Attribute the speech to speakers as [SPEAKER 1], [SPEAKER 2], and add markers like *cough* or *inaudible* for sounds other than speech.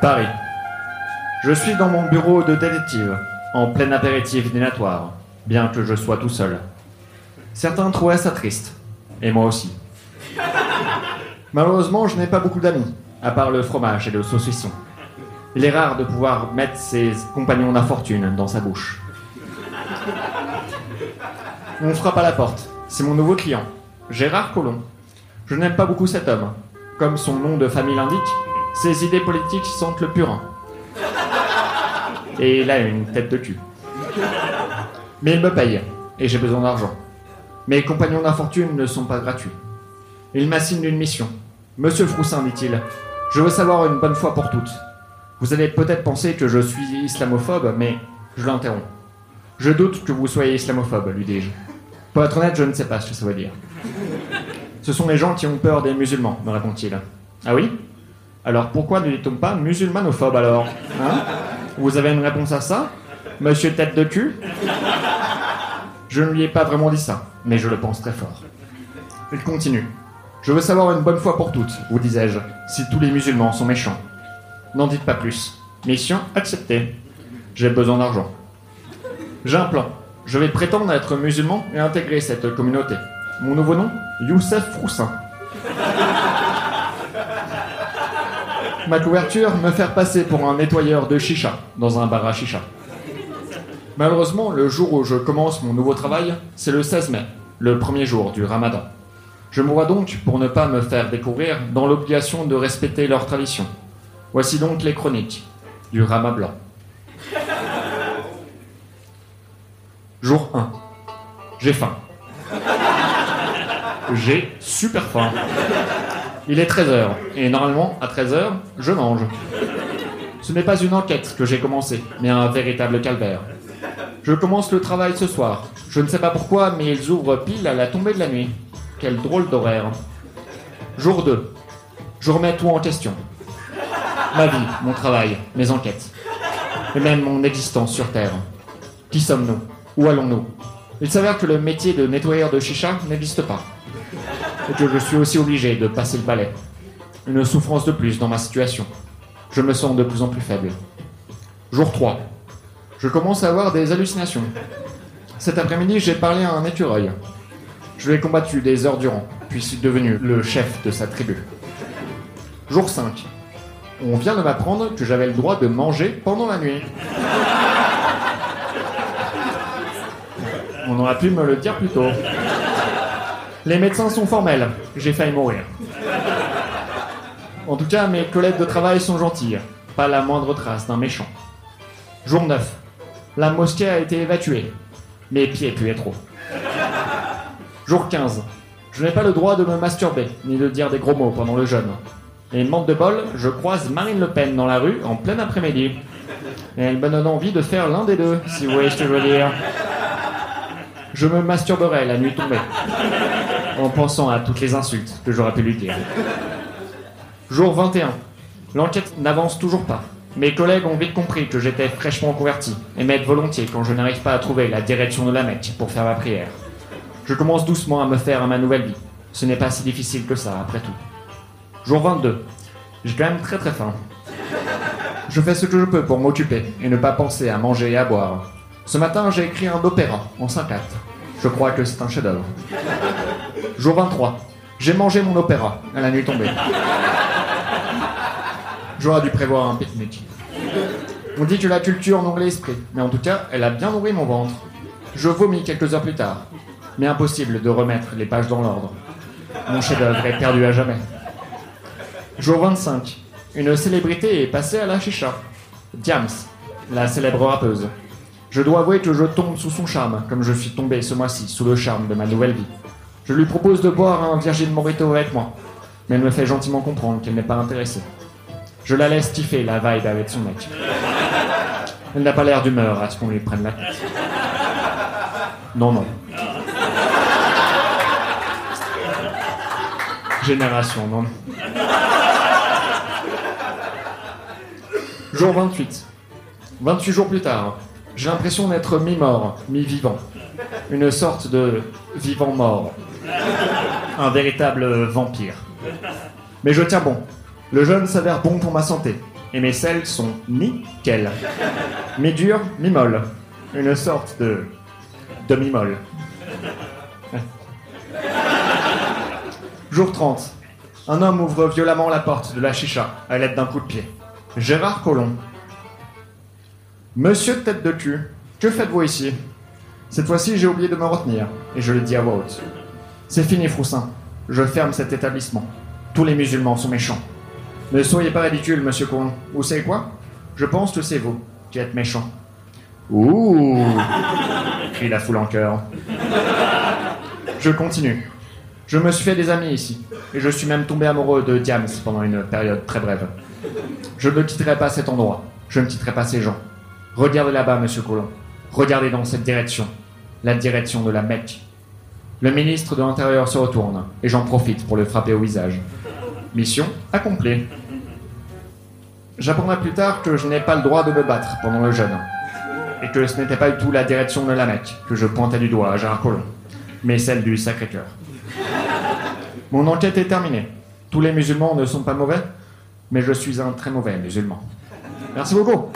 [SPEAKER 1] Paris. Je suis dans mon bureau de détective, en plein apéritif dînatoire, bien que je sois tout seul. Certains trouvaient ça triste, et moi aussi. Malheureusement, je n'ai pas beaucoup d'amis, à part le fromage et le saucisson. Il est rare de pouvoir mettre ses compagnons d'infortune dans sa bouche. On frappe à la porte. C'est mon nouveau client, Gérard Collomb. Je n'aime pas beaucoup cet homme. Comme son nom de famille l'indique, ses idées politiques sentent le purin. Et il a une tête de cul. Mais il me paye, et j'ai besoin d'argent. Mes compagnons d'infortune ne sont pas gratuits. Il m'assigne une mission. Monsieur Froussin, dit-il, je veux savoir une bonne fois pour toutes. Vous allez peut-être penser que je suis islamophobe, mais je l'interromps. Je doute que vous soyez islamophobe, lui dis-je. Pour être honnête, je ne sais pas ce que ça veut dire. Ce sont les gens qui ont peur des musulmans, me répond-il. Ah oui? Alors pourquoi ne dit-on pas musulmanophobe alors hein? Vous avez une réponse à ça? Monsieur tête de cul? Je ne lui ai pas vraiment dit ça, mais je le pense très fort. Il continue. Je veux savoir une bonne fois pour toutes, vous disais-je, si tous les musulmans sont méchants. N'en dites pas plus. Mission acceptée. J'ai besoin d'argent. J'ai un plan. Je vais prétendre être musulman et intégrer cette communauté. Mon nouveau nom Youssef Froussin. Ma couverture, me faire passer pour un nettoyeur de chicha dans un bar à chicha. Malheureusement, le jour où je commence mon nouveau travail, c'est le 16 mai, le premier jour du ramadan. Je me vois donc, pour ne pas me faire découvrir, dans l'obligation de respecter leurs traditions. Voici donc les chroniques du Rama blanc. Jour 1. J'ai faim. J'ai super faim. Il est 13h, et normalement, à 13h, je mange. Ce n'est pas une enquête que j'ai commencée, mais un véritable calvaire. Je commence le travail ce soir. Je ne sais pas pourquoi, mais ils ouvrent pile à la tombée de la nuit. Quel drôle d'horaire. Jour 2. Je remets tout en question. Ma vie, mon travail, mes enquêtes. Et même mon existence sur Terre. Qui sommes-nous? Où allons-nous? Il s'avère que le métier de nettoyeur de chicha n'existe pas. Que je suis aussi obligé de passer le balai. Une souffrance de plus dans ma situation. Je me sens de plus en plus faible. Jour 3. Je commence à avoir des hallucinations. Cet après-midi, j'ai parlé à un écureuil. Je l'ai combattu des heures durant, puis suis devenu le chef de sa tribu. Jour 5. On vient de m'apprendre que j'avais le droit de manger pendant la nuit. On aurait pu me le dire plus tôt. Les médecins sont formels. J'ai failli mourir. En tout cas, mes collègues de travail sont gentils. Pas la moindre trace d'un méchant. Jour 9. La mosquée a été évacuée. Mes pieds puaient trop. Jour 15. Je n'ai pas le droit de me masturber, ni de dire des gros mots pendant le jeûne. Et manque de bol, je croise Marine Le Pen dans la rue en plein après-midi. Et elle me donne envie de faire l'un des deux, si vous voyez ce que je veux dire. Je me masturberai la nuit tombée, en pensant à toutes les insultes que j'aurais pu lui dire. Jour 21. L'enquête n'avance toujours pas. Mes collègues ont vite compris que j'étais fraîchement converti et m'aident volontiers quand je n'arrive pas à trouver la direction de la Mecque pour faire ma prière. Je commence doucement à me faire à ma nouvelle vie. Ce n'est pas si difficile que ça, après tout. Jour 22. J'ai quand même très très faim. Je fais ce que je peux pour m'occuper et ne pas penser à manger et à boire. Ce matin, j'ai écrit un opéra en 5 actes. Je crois que c'est un chef-d'œuvre. Jour 23. J'ai mangé mon opéra à la nuit tombée. J'aurais dû prévoir un pique-nique. On dit que la culture nourrit l'esprit, mais en tout cas, elle a bien nourri mon ventre. Je vomis quelques heures plus tard, mais impossible de remettre les pages dans l'ordre. Mon chef-d'œuvre est perdu à jamais. Jour 25. Une célébrité est passée à la chicha. Diams, la célèbre rappeuse. Je dois avouer que je tombe sous son charme, comme je suis tombé ce mois-ci sous le charme de ma nouvelle vie. Je lui propose de boire un Virgin Morito avec moi, mais elle me fait gentiment comprendre qu'elle n'est pas intéressée. Je la laisse kiffer la vibe avec son mec. Elle n'a pas l'air d'humeur à ce qu'on lui prenne la tête. Non, non. Génération, non. Jour 28. 28 jours plus tard, j'ai l'impression d'être mi-mort, mi-vivant. Une sorte de vivant-mort. Un véritable vampire. Mais je tiens bon. Le jeûne s'avère bon pour ma santé. et mes selles sont nickel. Mi-dur, mi-molle. Une sorte de demi-molle. Jour 30. Un homme ouvre violemment la porte de la chicha à l'aide d'un coup de pied. Gérard Collomb. Monsieur tête de cul, que faites-vous ici? Cette fois-ci, j'ai oublié de me retenir, et je le dis à voix haute. C'est fini, Froussin. Je ferme cet établissement. Tous les musulmans sont méchants. Ne soyez pas ridicule, monsieur Collomb. Vous savez quoi? Je pense que c'est vous qui êtes méchant. Ouh *laughs* crie la foule en chœur. Je continue. Je me suis fait des amis ici, et je suis même tombé amoureux de Diams pendant une période très brève. Je ne quitterai pas cet endroit, je ne quitterai pas ces gens. Regardez là-bas, monsieur Colomb. Regardez dans cette direction, la direction de la Mecque. Le ministre de l'Intérieur se retourne, et j'en profite pour le frapper au visage. Mission accomplie. J'apprendrai plus tard que je n'ai pas le droit de me battre pendant le jeûne, et que ce n'était pas du tout la direction de la Mecque que je pointais du doigt à Gérard Collomb, mais celle du Sacré-Cœur. Mon enquête est terminée. Tous les musulmans ne sont pas mauvais, mais je suis un très mauvais musulman. Merci beaucoup.